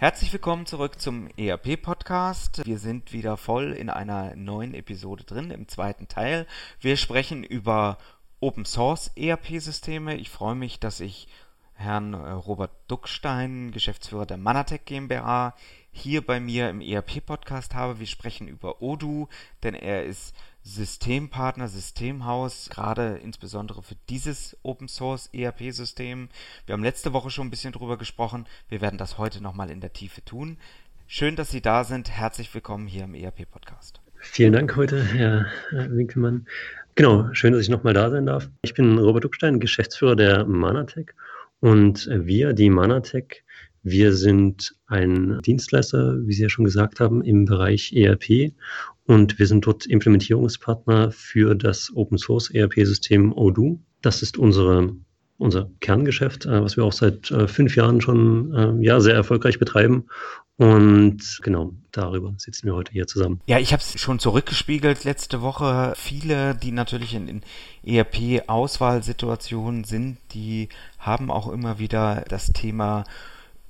Herzlich willkommen zurück zum ERP-Podcast. Wir sind wieder voll in einer neuen Episode drin, im zweiten Teil. Wir sprechen über Open Source ERP-Systeme. Ich freue mich, dass ich Herrn äh, Robert Duckstein, Geschäftsführer der Manatec GmbH, hier bei mir im ERP-Podcast habe. Wir sprechen über Odoo, denn er ist Systempartner, Systemhaus, gerade insbesondere für dieses Open Source ERP-System. Wir haben letzte Woche schon ein bisschen drüber gesprochen. Wir werden das heute nochmal in der Tiefe tun. Schön, dass Sie da sind. Herzlich willkommen hier im ERP-Podcast. Vielen Dank heute, Herr Winkelmann. Genau, schön, dass ich nochmal da sein darf. Ich bin Robert Duckstein, Geschäftsführer der Manatec und wir, die Manatec, wir sind ein Dienstleister, wie Sie ja schon gesagt haben, im Bereich ERP und wir sind dort Implementierungspartner für das Open Source ERP-System Odoo. Das ist unsere unser Kerngeschäft, äh, was wir auch seit äh, fünf Jahren schon äh, ja, sehr erfolgreich betreiben. Und genau, darüber sitzen wir heute hier zusammen. Ja, ich habe es schon zurückgespiegelt letzte Woche. Viele, die natürlich in, in ERP-Auswahlsituationen sind, die haben auch immer wieder das Thema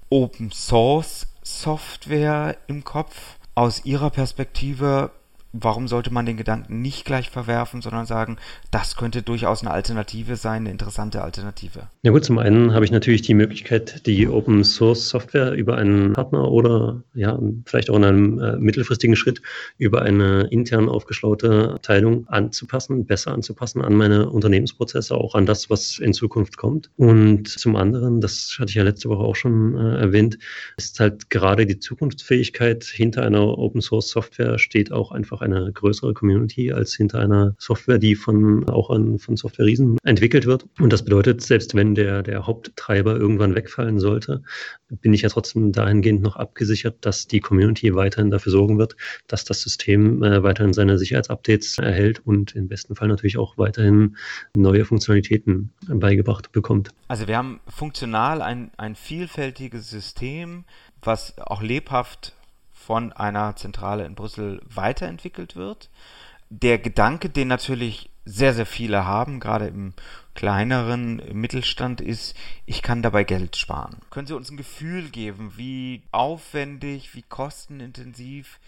Open Source Software im Kopf. Aus ihrer Perspektive warum sollte man den Gedanken nicht gleich verwerfen, sondern sagen, das könnte durchaus eine Alternative sein, eine interessante Alternative? Ja gut, zum einen habe ich natürlich die Möglichkeit, die Open Source Software über einen Partner oder ja, vielleicht auch in einem äh, mittelfristigen Schritt über eine intern aufgeschlaute Abteilung anzupassen, besser anzupassen an meine Unternehmensprozesse, auch an das, was in Zukunft kommt. Und zum anderen, das hatte ich ja letzte Woche auch schon äh, erwähnt, ist halt gerade die Zukunftsfähigkeit hinter einer Open Source Software steht auch einfach eine größere Community als hinter einer Software, die von auch an, von Software-Riesen entwickelt wird. Und das bedeutet, selbst wenn der, der Haupttreiber irgendwann wegfallen sollte, bin ich ja trotzdem dahingehend noch abgesichert, dass die Community weiterhin dafür sorgen wird, dass das System äh, weiterhin seine Sicherheitsupdates erhält und im besten Fall natürlich auch weiterhin neue Funktionalitäten beigebracht bekommt. Also wir haben funktional ein, ein vielfältiges System, was auch lebhaft von einer Zentrale in Brüssel weiterentwickelt wird. Der Gedanke, den natürlich sehr, sehr viele haben, gerade im kleineren Mittelstand, ist, ich kann dabei Geld sparen. Können Sie uns ein Gefühl geben, wie aufwendig, wie kostenintensiv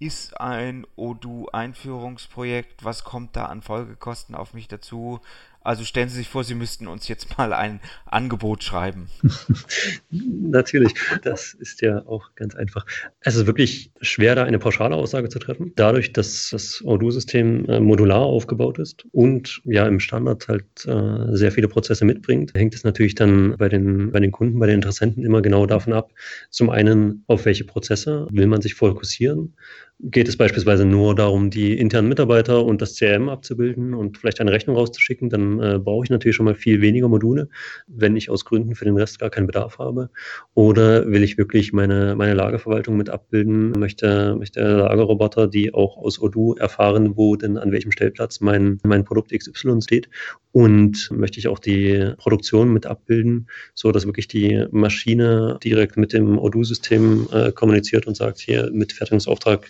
ist ein Odoo-Einführungsprojekt? Was kommt da an Folgekosten auf mich dazu? Also stellen Sie sich vor, Sie müssten uns jetzt mal ein Angebot schreiben. Natürlich, das ist ja auch ganz einfach. Es ist wirklich schwer, da eine pauschale Aussage zu treffen. Dadurch, dass das Odoo-System äh, modular aufgebaut ist und ja im Standard halt äh, sehr viele Prozesse mitbringt, hängt es natürlich dann bei den, bei den Kunden, bei den Interessenten immer genau davon ab, zum einen, auf welche Prozesse will man sich fokussieren, geht es beispielsweise nur darum, die internen Mitarbeiter und das CRM abzubilden und vielleicht eine Rechnung rauszuschicken, dann äh, brauche ich natürlich schon mal viel weniger Module, wenn ich aus Gründen für den Rest gar keinen Bedarf habe. Oder will ich wirklich meine, meine Lagerverwaltung mit abbilden, möchte, möchte Lagerroboter, die auch aus Odoo erfahren, wo denn an welchem Stellplatz mein, mein Produkt XY steht. Und möchte ich auch die Produktion mit abbilden, so dass wirklich die Maschine direkt mit dem Odoo-System äh, kommuniziert und sagt, hier mit Fertigungsauftrag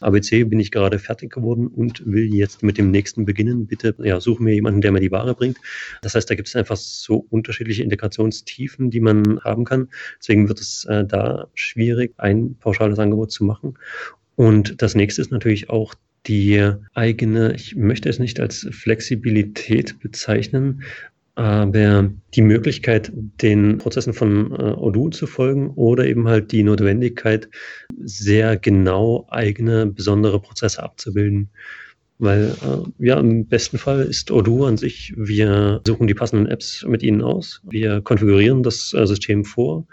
ABC bin ich gerade fertig geworden und will jetzt mit dem nächsten beginnen. Bitte ja, suche mir jemanden, der mir die Ware bringt. Das heißt, da gibt es einfach so unterschiedliche Integrationstiefen, die man haben kann. Deswegen wird es äh, da schwierig, ein pauschales Angebot zu machen. Und das nächste ist natürlich auch die eigene, ich möchte es nicht als Flexibilität bezeichnen, aber die Möglichkeit, den Prozessen von äh, Odoo zu folgen oder eben halt die Notwendigkeit, sehr genau eigene, besondere Prozesse abzubilden. weil äh, ja, im besten Fall ist Odoo an sich, wir suchen die passenden Apps mit ihnen aus, wir konfigurieren das äh, System vor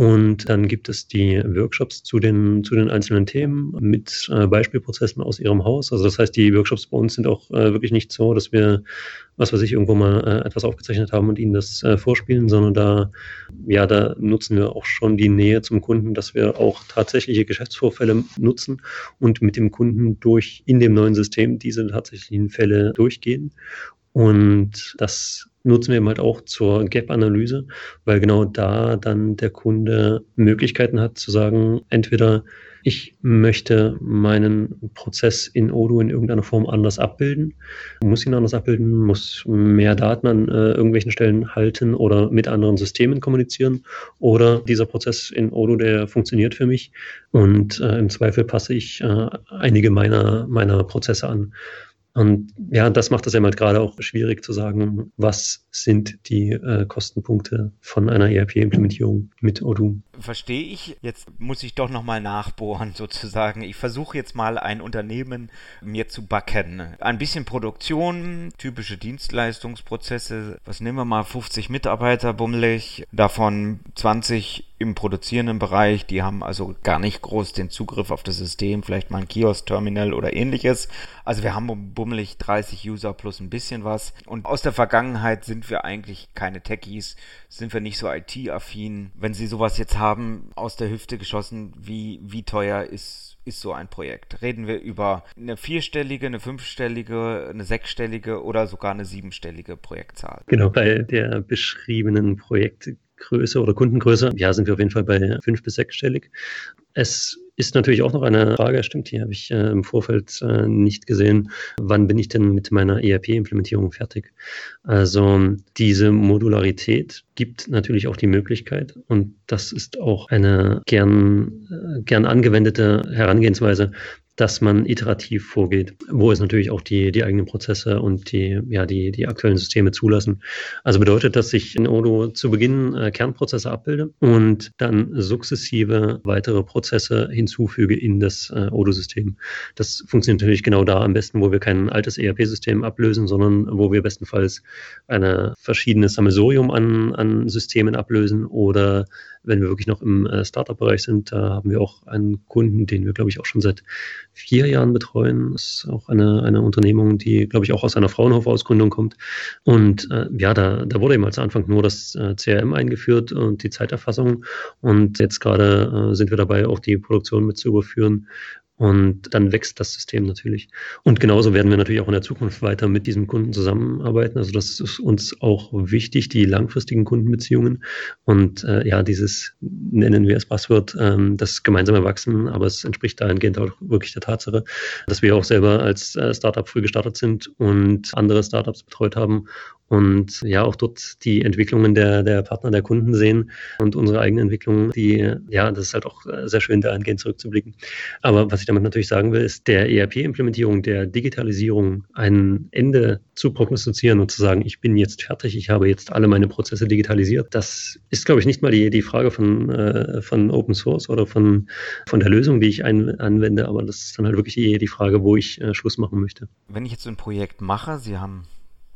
und dann gibt es die Workshops zu den, zu den einzelnen Themen mit äh, Beispielprozessen aus Ihrem Haus. Also das heißt, die Workshops bei uns sind auch äh, wirklich nicht so, dass wir, was weiß ich, irgendwo mal äh, etwas aufgezeichnet haben und Ihnen das äh, vorspielen, sondern da, ja, da nutzen wir auch schon die Nähe zum Kunden, dass wir auch tatsächliche Geschäftsvorfälle nutzen und mit dem Kunden durch in dem neuen System diese tatsächlichen Fälle durchgehen. Und das nutzen wir eben halt auch zur Gap-Analyse, weil genau da dann der Kunde Möglichkeiten hat zu sagen, entweder ich möchte meinen Prozess in Odoo in irgendeiner Form anders abbilden, muss ihn anders abbilden, muss mehr Daten an äh, irgendwelchen Stellen halten oder mit anderen Systemen kommunizieren oder dieser Prozess in Odoo, der funktioniert für mich und äh, im Zweifel passe ich äh, einige meiner, meiner Prozesse an. Und ja, das macht es ja mal gerade auch schwierig zu sagen, was sind die äh, Kostenpunkte von einer ERP-Implementierung mit Odoo. Verstehe ich. Jetzt muss ich doch nochmal nachbohren sozusagen. Ich versuche jetzt mal ein Unternehmen mir zu backen. Ein bisschen Produktion, typische Dienstleistungsprozesse. Was nehmen wir mal? 50 Mitarbeiter bummelig, davon 20 im produzierenden Bereich, die haben also gar nicht groß den Zugriff auf das System, vielleicht mal ein Kiosk-Terminal oder ähnliches. Also wir haben bummelig 30 User plus ein bisschen was. Und aus der Vergangenheit sind wir eigentlich keine Techies, sind wir nicht so IT-affin. Wenn Sie sowas jetzt haben, aus der Hüfte geschossen, wie, wie teuer ist ist so ein Projekt? Reden wir über eine vierstellige, eine fünfstellige, eine sechsstellige oder sogar eine siebenstellige Projektzahl? Genau, bei der beschriebenen Projekt Größe oder Kundengröße, ja, sind wir auf jeden Fall bei fünf bis sechsstellig. Es ist natürlich auch noch eine Frage, stimmt, die habe ich äh, im Vorfeld äh, nicht gesehen. Wann bin ich denn mit meiner ERP-Implementierung fertig? Also diese Modularität gibt natürlich auch die Möglichkeit und das ist auch eine gern, äh, gern angewendete Herangehensweise, dass man iterativ vorgeht, wo es natürlich auch die, die eigenen Prozesse und die, ja, die, die aktuellen Systeme zulassen. Also bedeutet, dass ich in Odoo zu Beginn äh, Kernprozesse abbilde und dann sukzessive weitere Prozesse hinzufüge in das äh, Odoo-System. Das funktioniert natürlich genau da am besten, wo wir kein altes ERP-System ablösen, sondern wo wir bestenfalls eine verschiedene Sammelsurium an, an Systemen ablösen oder wenn wir wirklich noch im äh, Startup-Bereich sind, da haben wir auch einen Kunden, den wir, glaube ich, auch schon seit vier Jahren betreuen. Das ist auch eine, eine Unternehmung, die, glaube ich, auch aus einer Fraunhofer-Ausgründung kommt. Und äh, ja, da, da wurde eben als Anfang nur das äh, CRM eingeführt und die Zeiterfassung. Und jetzt gerade äh, sind wir dabei, auch die Produktion mit zu überführen. Und dann wächst das System natürlich. Und genauso werden wir natürlich auch in der Zukunft weiter mit diesem Kunden zusammenarbeiten. Also das ist uns auch wichtig, die langfristigen Kundenbeziehungen. Und äh, ja, dieses nennen wir es Passwort, ähm, das gemeinsame Wachsen, aber es entspricht dahingehend auch wirklich der Tatsache, dass wir auch selber als äh, Startup früh gestartet sind und andere Startups betreut haben und ja auch dort die Entwicklungen der, der Partner, der Kunden sehen und unsere eigene Entwicklung, die, ja, das ist halt auch sehr schön, dahingehend zurückzublicken. Aber was ich damit natürlich sagen will, ist der ERP-Implementierung, der Digitalisierung ein Ende zu prognostizieren und zu sagen, ich bin jetzt fertig, ich habe jetzt alle meine Prozesse digitalisiert. Das ist, glaube ich, nicht mal die, die Frage von, äh, von Open Source oder von, von der Lösung, die ich ein, anwende, aber das ist dann halt wirklich die, die Frage, wo ich äh, Schluss machen möchte. Wenn ich jetzt ein Projekt mache, Sie haben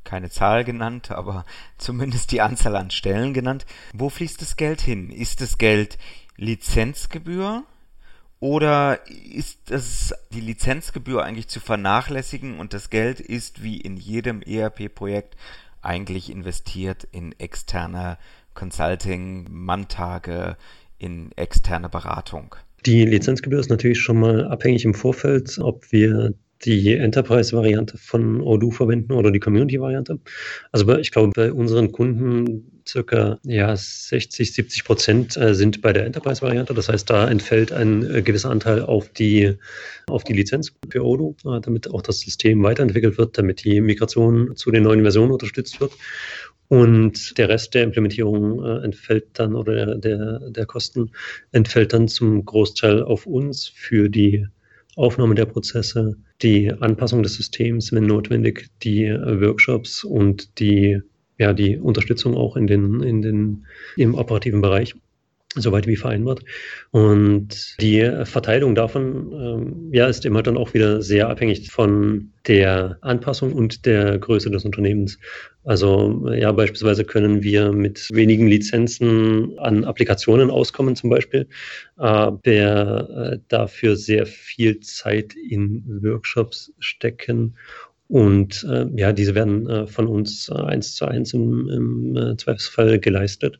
keine Zahl genannt, aber zumindest die Anzahl an Stellen genannt. Wo fließt das Geld hin? Ist das Geld Lizenzgebühr oder ist das die Lizenzgebühr eigentlich zu vernachlässigen und das Geld ist wie in jedem ERP-Projekt eigentlich investiert in externe Consulting, Manntage, in externe Beratung? Die Lizenzgebühr ist natürlich schon mal abhängig im Vorfeld, ob wir die Enterprise-Variante von Odoo verwenden oder die Community-Variante. Also ich glaube, bei unseren Kunden circa ja, 60, 70 Prozent äh, sind bei der Enterprise-Variante. Das heißt, da entfällt ein äh, gewisser Anteil auf die, auf die Lizenz für Odoo, äh, damit auch das System weiterentwickelt wird, damit die Migration zu den neuen Versionen unterstützt wird. Und der Rest der Implementierung äh, entfällt dann oder der, der, der Kosten entfällt dann zum Großteil auf uns für die Aufnahme der Prozesse, die Anpassung des Systems, wenn notwendig, die äh, Workshops und die, ja, die Unterstützung auch in den, in den, im operativen Bereich. Soweit wie vereinbart. Und die Verteilung davon ähm, ja, ist immer dann auch wieder sehr abhängig von der Anpassung und der Größe des Unternehmens. Also ja, beispielsweise können wir mit wenigen Lizenzen an Applikationen auskommen zum Beispiel, aber äh, dafür sehr viel Zeit in Workshops stecken und äh, ja, diese werden äh, von uns äh, eins zu eins im, im äh, Zweifelsfall geleistet.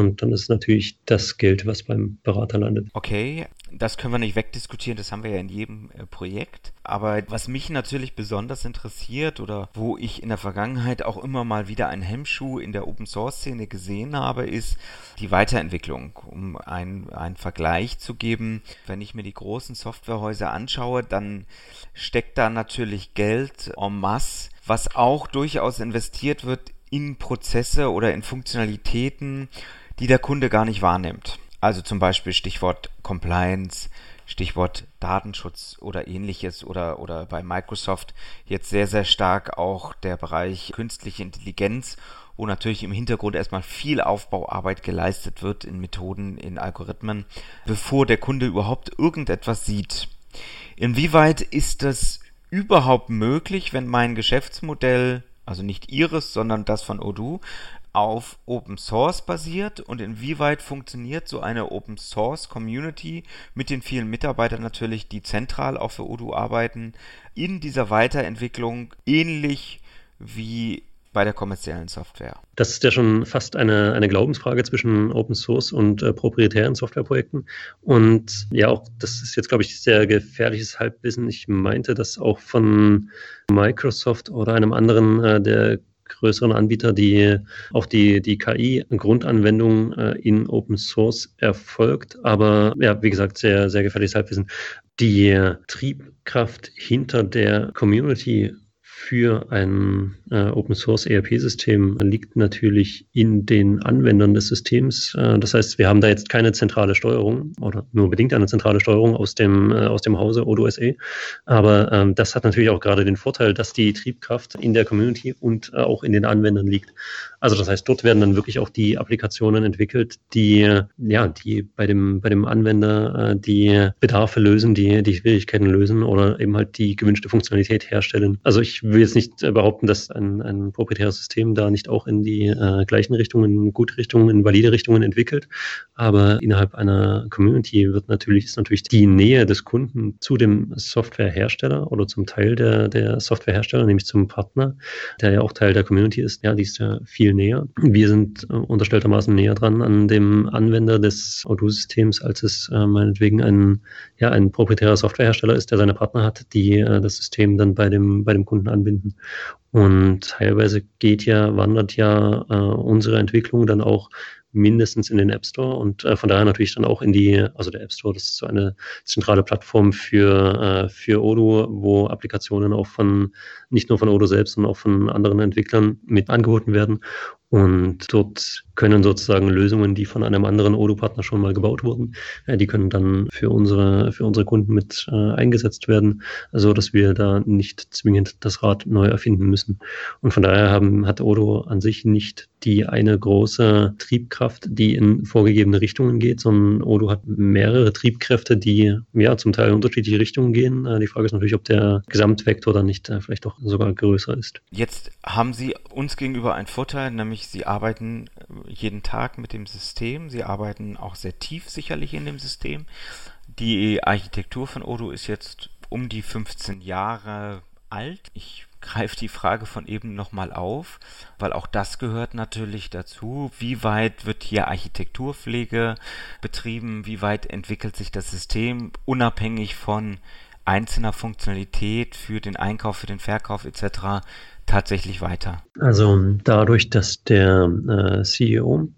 Und dann ist natürlich das Geld, was beim Berater landet. Okay, das können wir nicht wegdiskutieren, das haben wir ja in jedem äh, Projekt. Aber was mich natürlich besonders interessiert oder wo ich in der Vergangenheit auch immer mal wieder einen Hemmschuh in der Open Source Szene gesehen habe, ist die Weiterentwicklung. Um einen, einen Vergleich zu geben, wenn ich mir die großen Softwarehäuser anschaue, dann steckt da natürlich Geld en masse, was auch durchaus investiert wird in Prozesse oder in Funktionalitäten, die der Kunde gar nicht wahrnimmt. Also zum Beispiel Stichwort Compliance, Stichwort Datenschutz oder ähnliches oder, oder bei Microsoft jetzt sehr, sehr stark auch der Bereich künstliche Intelligenz, wo natürlich im Hintergrund erstmal viel Aufbauarbeit geleistet wird in Methoden, in Algorithmen, bevor der Kunde überhaupt irgendetwas sieht. Inwieweit ist das überhaupt möglich, wenn mein Geschäftsmodell, also nicht Ihres, sondern das von Odoo, auf Open Source basiert und inwieweit funktioniert so eine Open Source Community mit den vielen Mitarbeitern natürlich, die zentral auch für Odoo arbeiten, in dieser Weiterentwicklung ähnlich wie bei der kommerziellen Software. Das ist ja schon fast eine, eine Glaubensfrage zwischen Open Source und äh, proprietären Softwareprojekten. Und ja, auch das ist jetzt, glaube ich, sehr gefährliches Halbwissen. Ich meinte, dass auch von Microsoft oder einem anderen äh, der größeren Anbieter, die auch die, die KI-Grundanwendung äh, in Open Source erfolgt. Aber ja, wie gesagt, sehr, sehr gefährliches Halbwissen. Die Triebkraft hinter der Community für ein äh, Open Source ERP-System liegt natürlich in den Anwendern des Systems. Äh, das heißt, wir haben da jetzt keine zentrale Steuerung oder nur bedingt eine zentrale Steuerung aus dem, äh, aus dem Hause Odoo SE. Aber ähm, das hat natürlich auch gerade den Vorteil, dass die Triebkraft in der Community und äh, auch in den Anwendern liegt. Also das heißt, dort werden dann wirklich auch die Applikationen entwickelt, die ja, die bei dem bei dem Anwender äh, die Bedarfe lösen, die die Schwierigkeiten lösen oder eben halt die gewünschte Funktionalität herstellen. Also ich will jetzt nicht äh, behaupten, dass ein, ein proprietäres System da nicht auch in die äh, gleichen Richtungen, gute Richtungen, in valide Richtungen entwickelt, aber innerhalb einer Community wird natürlich ist natürlich die Nähe des Kunden zu dem Softwarehersteller oder zum Teil der der Softwarehersteller, nämlich zum Partner, der ja auch Teil der Community ist, ja, die ist ja viel näher. Wir sind äh, unterstelltermaßen näher dran an dem Anwender des Odoo-Systems, als es äh, meinetwegen ein, ja, ein proprietärer Softwarehersteller ist, der seine Partner hat, die äh, das System dann bei dem, bei dem Kunden anbinden. Und teilweise geht ja, wandert ja äh, unsere Entwicklung dann auch mindestens in den App Store und äh, von daher natürlich dann auch in die, also der App Store, das ist so eine zentrale Plattform für, äh, für Odoo, wo Applikationen auch von, nicht nur von Odoo selbst, sondern auch von anderen Entwicklern mit angeboten werden. Und dort können sozusagen Lösungen, die von einem anderen Odoo-Partner schon mal gebaut wurden, äh, die können dann für unsere, für unsere Kunden mit äh, eingesetzt werden, so dass wir da nicht zwingend das Rad neu erfinden müssen. Und von daher haben, hat Odoo an sich nicht die eine große Triebkraft, die in vorgegebene Richtungen geht, sondern Odoo hat mehrere Triebkräfte, die ja zum Teil in unterschiedliche Richtungen gehen. Äh, die Frage ist natürlich, ob der Gesamtvektor dann nicht äh, vielleicht doch sogar größer ist. Jetzt haben Sie uns gegenüber einen Vorteil, nämlich nämlich sie arbeiten äh, jeden Tag mit dem System, sie arbeiten auch sehr tief sicherlich in dem System. Die Architektur von Odoo ist jetzt um die 15 Jahre alt. Ich greife die Frage von eben nochmal auf, weil auch das gehört natürlich dazu. Wie weit wird hier Architekturpflege betrieben? Wie weit entwickelt sich das System unabhängig von einzelner Funktionalität für den Einkauf, für den Verkauf etc tatsächlich weiter? Also dadurch, dass der äh, CEO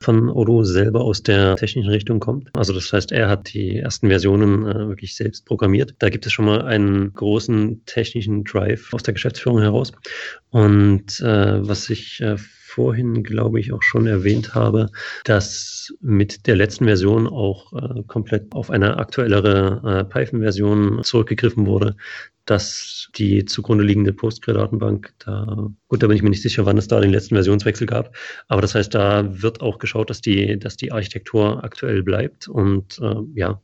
von Odoo selber aus der technischen Richtung kommt, also das heißt, er hat die ersten Versionen äh, wirklich selbst programmiert. Da gibt es schon mal einen großen technischen Drive aus der Geschäftsführung heraus. Und äh, was ich äh, vorhin, glaube ich, auch schon erwähnt habe, dass mit der letzten Version auch äh, komplett auf eine aktuellere äh, Python-Version zurückgegriffen wurde, dass die zugrunde liegende Postgre-Datenbank, da, gut, da bin ich mir nicht sicher, wann es da den letzten Versionswechsel gab, aber das heißt, da wird auch geschaut, dass die, dass die Architektur aktuell bleibt und äh, ja,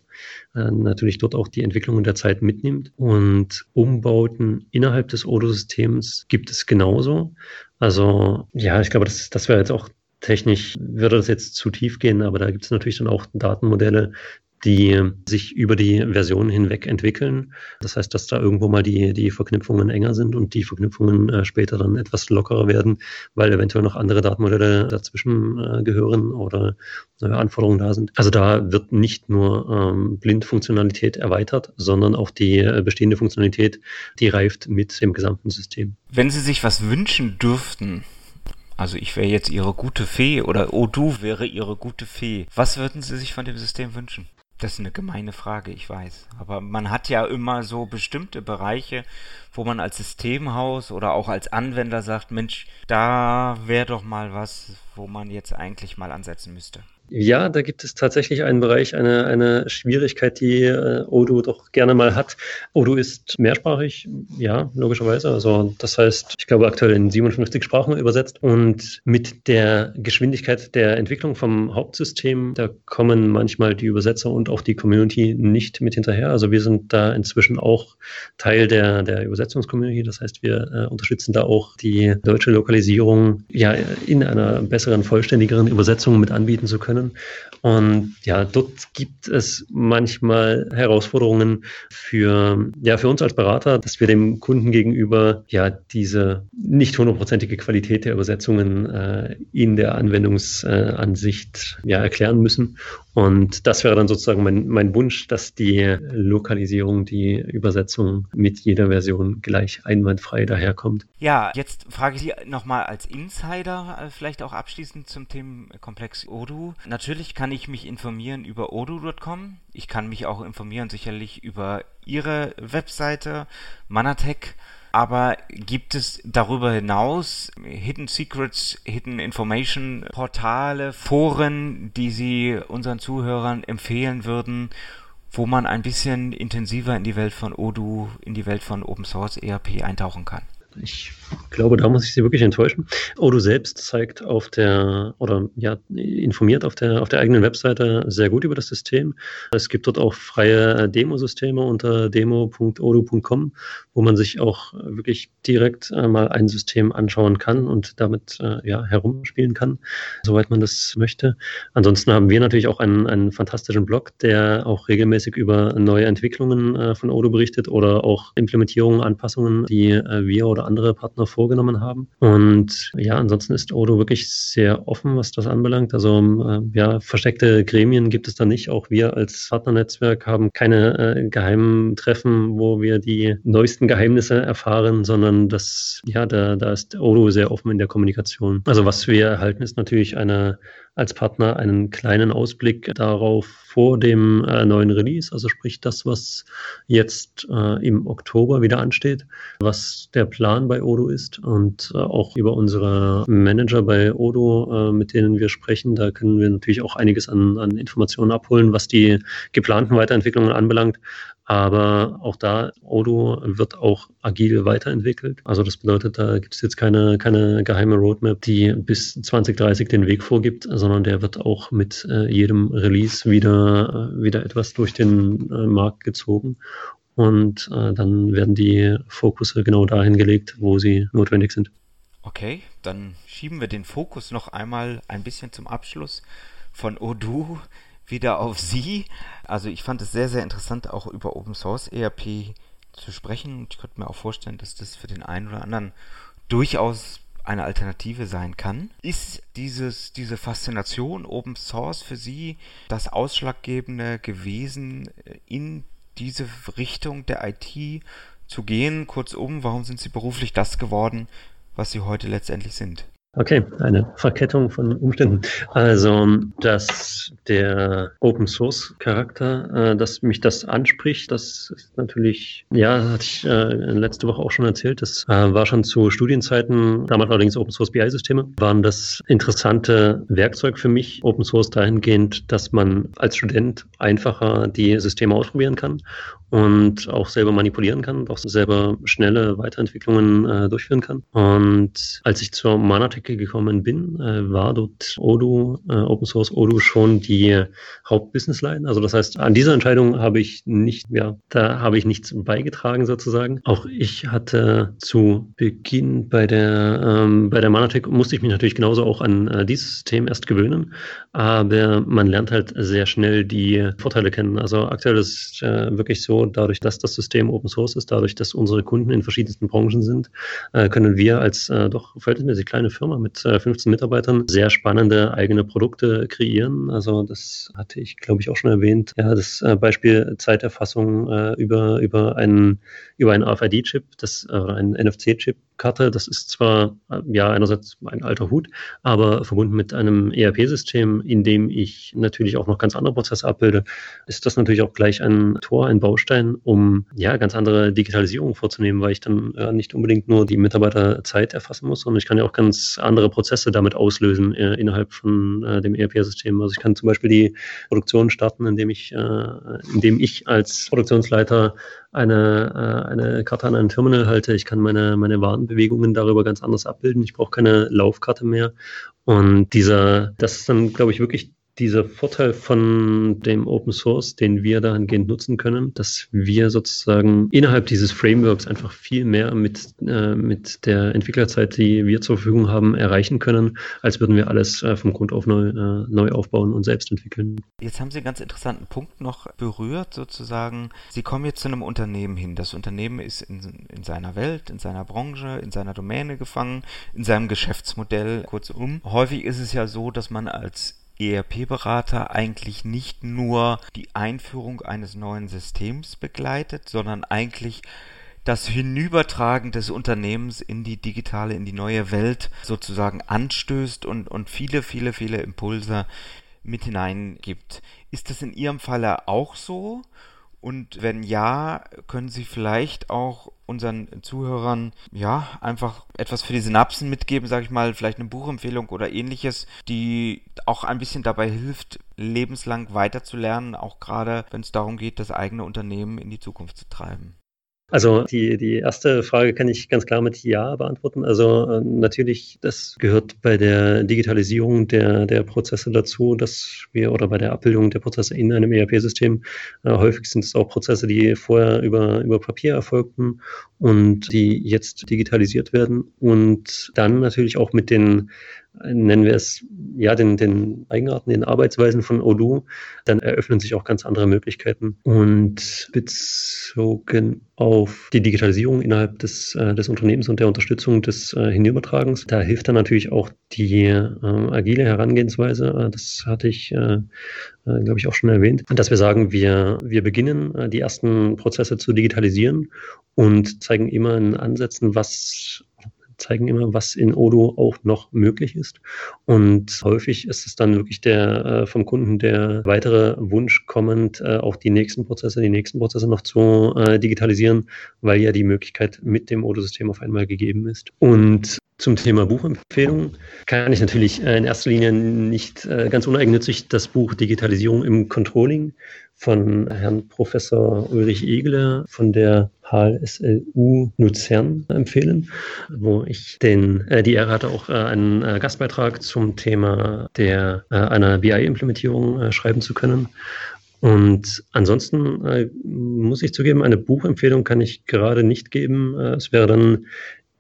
äh, natürlich dort auch die Entwicklungen der Zeit mitnimmt. Und Umbauten innerhalb des Odo-Systems gibt es genauso. Also ja, ich glaube, das, das wäre jetzt auch technisch, würde das jetzt zu tief gehen, aber da gibt es natürlich dann auch Datenmodelle, die sich über die Versionen hinweg entwickeln. Das heißt, dass da irgendwo mal die, die Verknüpfungen enger sind und die Verknüpfungen äh, später dann etwas lockerer werden, weil eventuell noch andere Datenmodelle dazwischen äh, gehören oder neue Anforderungen da sind. Also da wird nicht nur ähm, Blindfunktionalität erweitert, sondern auch die äh, bestehende Funktionalität, die reift mit dem gesamten System. Wenn Sie sich was wünschen dürften, also ich wäre jetzt Ihre gute Fee oder Odoo wäre Ihre gute Fee. Was würden Sie sich von dem System wünschen? Das ist eine gemeine Frage, ich weiß. Aber man hat ja immer so bestimmte Bereiche, wo man als Systemhaus oder auch als Anwender sagt, Mensch, da wäre doch mal was, wo man jetzt eigentlich mal ansetzen müsste. Ja, da gibt es tatsächlich einen Bereich, eine, eine Schwierigkeit, die äh, Odoo doch gerne mal hat. Odoo ist mehrsprachig, ja, logischerweise. Also das heißt, ich glaube aktuell in 57 Sprachen übersetzt. Und mit der Geschwindigkeit der Entwicklung vom Hauptsystem, da kommen manchmal die Übersetzer und auch die Community nicht mit hinterher. Also wir sind da inzwischen auch Teil der, der Übersetzungscommunity. Das heißt, wir äh, unterstützen da auch die deutsche Lokalisierung ja in einer besseren, vollständigeren Übersetzung mit anbieten zu können können. Und ja, dort gibt es manchmal Herausforderungen für, ja, für uns als Berater, dass wir dem Kunden gegenüber ja diese nicht hundertprozentige Qualität der Übersetzungen äh, in der Anwendungsansicht ja, erklären müssen. Und das wäre dann sozusagen mein, mein Wunsch, dass die Lokalisierung, die Übersetzung mit jeder Version gleich einwandfrei daherkommt. Ja, jetzt frage ich Sie nochmal als Insider, äh, vielleicht auch abschließend zum Themenkomplex Odoo. Natürlich kann ich mich informieren über odoo.com. Ich kann mich auch informieren sicherlich über Ihre Webseite, Manatech. Aber gibt es darüber hinaus Hidden Secrets, Hidden Information Portale, Foren, die Sie unseren Zuhörern empfehlen würden, wo man ein bisschen intensiver in die Welt von Odoo, in die Welt von Open Source ERP eintauchen kann? Ich glaube, da muss ich Sie wirklich enttäuschen. Odo selbst zeigt auf der oder ja informiert auf der auf der eigenen Webseite sehr gut über das System. Es gibt dort auch freie Demosysteme unter demo.odo.com, wo man sich auch wirklich direkt mal ein System anschauen kann und damit äh, ja herumspielen kann, soweit man das möchte. Ansonsten haben wir natürlich auch einen, einen fantastischen Blog, der auch regelmäßig über neue Entwicklungen äh, von Odo berichtet oder auch Implementierungen, Anpassungen, die äh, wir oder andere Partner vorgenommen haben. Und ja, ansonsten ist Odo wirklich sehr offen, was das anbelangt. Also äh, ja, versteckte Gremien gibt es da nicht. Auch wir als Partnernetzwerk haben keine äh, geheimen Treffen, wo wir die neuesten Geheimnisse erfahren, sondern das, ja, da, da ist Odo sehr offen in der Kommunikation. Also was wir erhalten, ist natürlich eine als Partner einen kleinen Ausblick darauf vor dem äh, neuen Release, also sprich das, was jetzt äh, im Oktober wieder ansteht, was der Plan bei Odo ist und äh, auch über unsere Manager bei Odo, äh, mit denen wir sprechen, da können wir natürlich auch einiges an, an Informationen abholen, was die geplanten Weiterentwicklungen anbelangt. Aber auch da, Odo wird auch agil weiterentwickelt. Also das bedeutet, da gibt es jetzt keine, keine geheime Roadmap, die bis 2030 den Weg vorgibt, sondern der wird auch mit äh, jedem Release wieder, äh, wieder etwas durch den äh, Markt gezogen. Und äh, dann werden die Fokusse genau dahin gelegt, wo sie notwendig sind. Okay, dann schieben wir den Fokus noch einmal ein bisschen zum Abschluss von Odoo wieder auf Sie. Also ich fand es sehr, sehr interessant, auch über Open Source ERP zu sprechen. Ich könnte mir auch vorstellen, dass das für den einen oder anderen durchaus eine Alternative sein kann. Ist dieses, diese Faszination Open Source für Sie das Ausschlaggebende gewesen, in diese Richtung der IT zu gehen? Kurzum, warum sind Sie beruflich das geworden, was Sie heute letztendlich sind? Okay, eine Verkettung von Umständen. Also, dass der Open Source Charakter, äh, dass mich das anspricht, das ist natürlich, ja, hatte ich äh, letzte Woche auch schon erzählt. Das äh, war schon zu Studienzeiten, damals allerdings Open Source BI Systeme, waren das interessante Werkzeug für mich. Open Source dahingehend, dass man als Student einfacher die Systeme ausprobieren kann und auch selber manipulieren kann, auch selber schnelle Weiterentwicklungen äh, durchführen kann. Und als ich zur Manatech gekommen bin, äh, war dort Odoo, äh, Open Source Odoo schon die Hauptbusinessline. Also das heißt, an dieser Entscheidung habe ich nicht, ja, da habe ich nichts beigetragen sozusagen. Auch ich hatte zu Beginn bei der ähm, bei der Manatech musste ich mich natürlich genauso auch an äh, dieses System erst gewöhnen, aber man lernt halt sehr schnell die Vorteile kennen. Also aktuell ist äh, wirklich so, dadurch, dass das System Open Source ist, dadurch, dass unsere Kunden in verschiedensten Branchen sind, äh, können wir als äh, doch verhältnismäßig kleine Firma mit 15 äh, Mitarbeitern sehr spannende eigene Produkte kreieren. Also das hatte ich, glaube ich, auch schon erwähnt. Ja, das Beispiel Zeiterfassung über, über einen, über einen RFID-Chip, das, äh, einen NFC-Chip, Karte. Das ist zwar ja einerseits ein alter Hut, aber verbunden mit einem ERP-System, in dem ich natürlich auch noch ganz andere Prozesse abbilde, ist das natürlich auch gleich ein Tor, ein Baustein, um ja ganz andere Digitalisierung vorzunehmen, weil ich dann ja, nicht unbedingt nur die Mitarbeiterzeit erfassen muss, sondern ich kann ja auch ganz andere Prozesse damit auslösen äh, innerhalb von äh, dem ERP-System. Also ich kann zum Beispiel die Produktion starten, indem ich, äh, indem ich als Produktionsleiter eine, äh, eine Karte an einem Terminal halte. Ich kann meine, meine Warenbewegungen darüber ganz anders abbilden. Ich brauche keine Laufkarte mehr. Und dieser, das ist dann, glaube ich, wirklich dieser Vorteil von dem Open Source, den wir dahingehend nutzen können, dass wir sozusagen innerhalb dieses Frameworks einfach viel mehr mit, äh, mit der Entwicklerzeit, die wir zur Verfügung haben, erreichen können, als würden wir alles äh, vom Grund auf neu, äh, neu aufbauen und selbst entwickeln. Jetzt haben Sie einen ganz interessanten Punkt noch berührt, sozusagen. Sie kommen jetzt zu einem Unternehmen hin. Das Unternehmen ist in, in seiner Welt, in seiner Branche, in seiner Domäne gefangen, in seinem Geschäftsmodell. Kurzum, häufig ist es ja so, dass man als ERP-Berater eigentlich nicht nur die Einführung eines neuen Systems begleitet, sondern eigentlich das Hinübertragen des Unternehmens in die digitale, in die neue Welt sozusagen anstößt und, und viele, viele, viele Impulse mit hineingibt. Ist das in Ihrem Falle auch so? Und wenn ja, können Sie vielleicht auch unseren Zuhörern ja einfach etwas für die Synapsen mitgeben, sage ich mal, vielleicht eine Buchempfehlung oder ähnliches, die auch ein bisschen dabei hilft, lebenslang weiterzulernen, auch gerade wenn es darum geht, das eigene Unternehmen in die Zukunft zu treiben. Also die, die erste Frage kann ich ganz klar mit Ja beantworten. Also äh, natürlich, das gehört bei der Digitalisierung der, der Prozesse dazu, dass wir oder bei der Abbildung der Prozesse in einem ERP-System äh, häufig sind es auch Prozesse, die vorher über, über Papier erfolgten und die jetzt digitalisiert werden und dann natürlich auch mit den nennen wir es, ja, den, den Eigenarten, den Arbeitsweisen von Odoo, dann eröffnen sich auch ganz andere Möglichkeiten. Und bezogen auf die Digitalisierung innerhalb des, äh, des Unternehmens und der Unterstützung des äh, Hinübertragens, da hilft dann natürlich auch die äh, agile Herangehensweise. Äh, das hatte ich, äh, äh, glaube ich, auch schon erwähnt, dass wir sagen, wir, wir beginnen, die ersten Prozesse zu digitalisieren und zeigen immer in Ansätzen, was zeigen immer, was in Odo auch noch möglich ist. Und häufig ist es dann wirklich der äh, vom Kunden der weitere Wunsch kommend, äh, auch die nächsten Prozesse, die nächsten Prozesse noch zu äh, digitalisieren, weil ja die Möglichkeit mit dem Odo-System auf einmal gegeben ist. Und zum Thema Buchempfehlung kann ich natürlich äh, in erster Linie nicht äh, ganz uneigennützig das Buch Digitalisierung im Controlling von Herrn Professor Ulrich Egele von der HLSLU Luzern empfehlen, wo ich den, äh, die Ehre hatte, auch äh, einen äh, Gastbeitrag zum Thema der, äh, einer BI-Implementierung schreiben zu können. Und ansonsten muss ich zugeben, eine Buchempfehlung kann ich gerade nicht geben. es wäre dann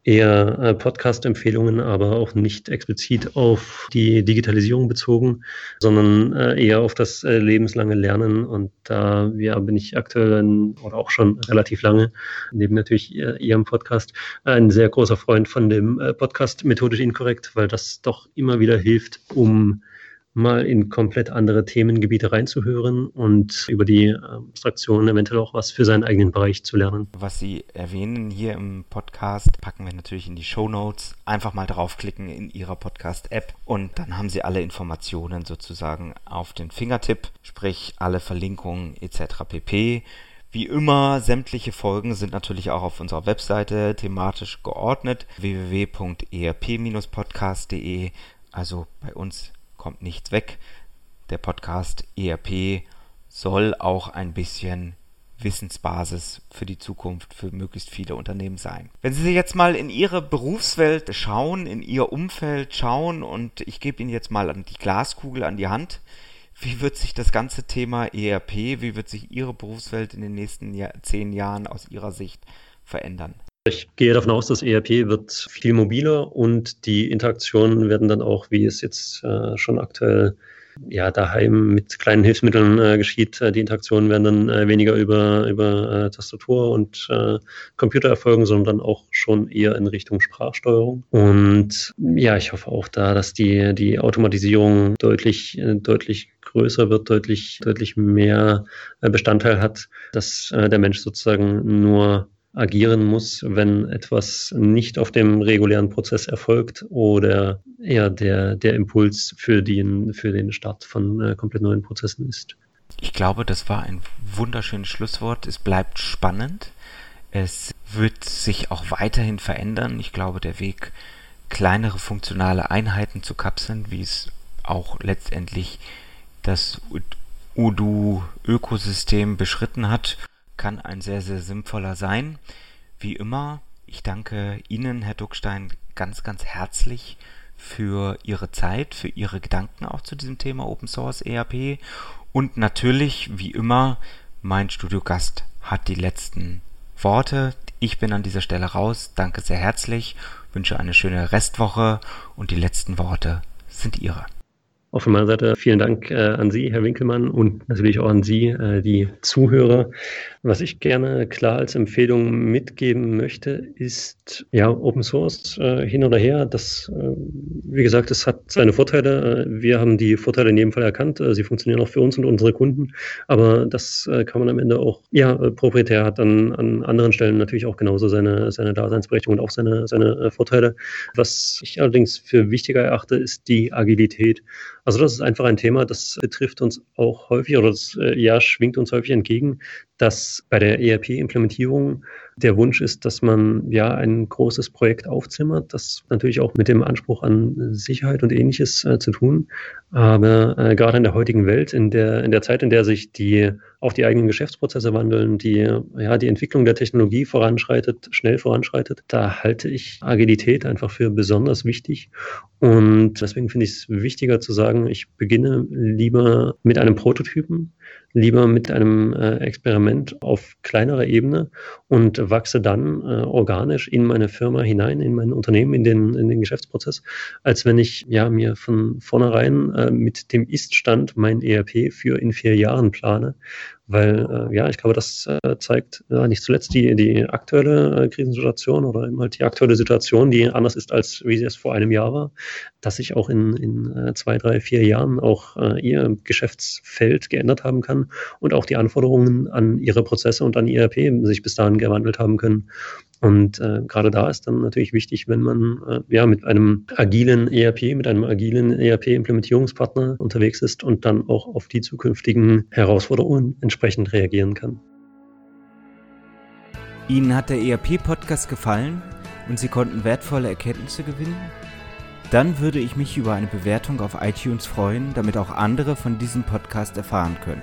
eher äh, Podcast-Empfehlungen, aber auch nicht explizit auf die Digitalisierung bezogen, sondern äh, eher auf das äh, lebenslange Lernen. Und da ja, bin ich aktuell oder auch schon relativ lange, neben natürlich Ihrem Podcast, ein sehr großer Freund von dem Podcast Methodisch Inkorrekt, weil das doch immer wieder hilft, um mal in komplett andere Themengebiete reinzuhören und über die ähm, Abstraktion eventuell auch was für seinen eigenen Bereich zu lernen. Was Sie erwähnen hier im Podcast, packen wir natürlich in die Show Notes. Einfach mal draufklicken in Ihrer Podcast-App und dann haben Sie alle Informationen sozusagen auf den Fingertipp, sprich alle Verlinkungen etc. pp. Wie immer, sämtliche Folgen sind natürlich auch auf unserer Webseite thematisch geordnet www.erp-podcast.de. Also bei uns kommt nichts weg. Der Podcast ERP soll auch ein bisschen Wissensbasis für die Zukunft für möglichst viele Unternehmen sein. Wenn Sie jetzt mal in Ihre Berufswelt schauen, in Ihr Umfeld schauen und ich gebe Ihnen jetzt mal die Glaskugel an die Hand, wie wird sich das ganze Thema ERP, wie wird sich Ihre Berufswelt in den nächsten Jahr, zehn Jahren aus Ihrer Sicht verändern? Ich gehe davon aus, das ERP wird viel mobiler und die Interaktionen werden dann auch, wie es jetzt äh, schon aktuell ja, daheim mit kleinen Hilfsmitteln äh, geschieht. Äh, die Interaktionen werden dann äh, weniger über, über äh, Tastatur und äh, Computer erfolgen, sondern auch schon eher in Richtung Sprachsteuerung. Und ja, ich hoffe auch da, dass die, die Automatisierung deutlich, äh, deutlich größer wird, deutlich, deutlich mehr Bestandteil hat, dass der Mensch sozusagen nur agieren muss, wenn etwas nicht auf dem regulären Prozess erfolgt oder eher der, der Impuls für den, für den Start von äh, komplett neuen Prozessen ist. Ich glaube, das war ein wunderschönes Schlusswort. Es bleibt spannend. Es wird sich auch weiterhin verändern. Ich glaube, der Weg, kleinere funktionale Einheiten zu kapseln, wie es auch letztendlich das Udo-Ökosystem beschritten hat, kann ein sehr, sehr sinnvoller sein. Wie immer, ich danke Ihnen, Herr Duckstein, ganz, ganz herzlich für Ihre Zeit, für Ihre Gedanken auch zu diesem Thema Open Source ERP. Und natürlich, wie immer, mein Studiogast hat die letzten Worte. Ich bin an dieser Stelle raus. Danke sehr herzlich, wünsche eine schöne Restwoche und die letzten Worte sind Ihre. Auch von meiner Seite vielen Dank äh, an Sie, Herr Winkelmann, und natürlich auch an Sie, äh, die Zuhörer. Was ich gerne klar als Empfehlung mitgeben möchte, ist ja Open Source äh, hin oder her. Das, äh, wie gesagt, es hat seine Vorteile. Äh, wir haben die Vorteile in jedem Fall erkannt. Äh, sie funktionieren auch für uns und unsere Kunden. Aber das kann man am Ende auch, ja, proprietär hat an, an anderen Stellen natürlich auch genauso seine, seine Daseinsberechtigung und auch seine, seine Vorteile. Was ich allerdings für wichtiger erachte, ist die Agilität. Also das ist einfach ein Thema, das betrifft uns auch häufig oder das äh, ja schwingt uns häufig entgegen, dass bei der ERP-Implementierung der Wunsch ist, dass man ja ein großes Projekt aufzimmert, das natürlich auch mit dem Anspruch an Sicherheit und ähnliches äh, zu tun. Aber äh, gerade in der heutigen Welt, in der, in der Zeit, in der sich die auch die eigenen Geschäftsprozesse wandeln, die ja die Entwicklung der Technologie voranschreitet, schnell voranschreitet, da halte ich Agilität einfach für besonders wichtig. Und deswegen finde ich es wichtiger zu sagen, ich beginne lieber mit einem Prototypen, lieber mit einem äh, Experiment auf kleinerer Ebene und wachse dann äh, organisch in meine Firma hinein, in mein Unternehmen, in den, in den Geschäftsprozess, als wenn ich ja mir von vornherein äh, mit dem Ist-Stand mein ERP für in vier Jahren plane weil, äh, ja, ich glaube, das äh, zeigt äh, nicht zuletzt die, die aktuelle Krisensituation oder eben halt die aktuelle Situation, die anders ist, als wie sie es vor einem Jahr war, dass sich auch in, in zwei, drei, vier Jahren auch ihr Geschäftsfeld geändert haben kann und auch die Anforderungen an ihre Prozesse und an ERP sich bis dahin gewandelt haben können. Und äh, gerade da ist dann natürlich wichtig, wenn man äh, ja mit einem agilen ERP, mit einem agilen ERP-Implementierungspartner unterwegs ist und dann auch auf die zukünftigen Herausforderungen entsprechend reagieren kann. Ihnen hat der ERP-Podcast gefallen und Sie konnten wertvolle Erkenntnisse gewinnen? Dann würde ich mich über eine Bewertung auf iTunes freuen, damit auch andere von diesem Podcast erfahren können.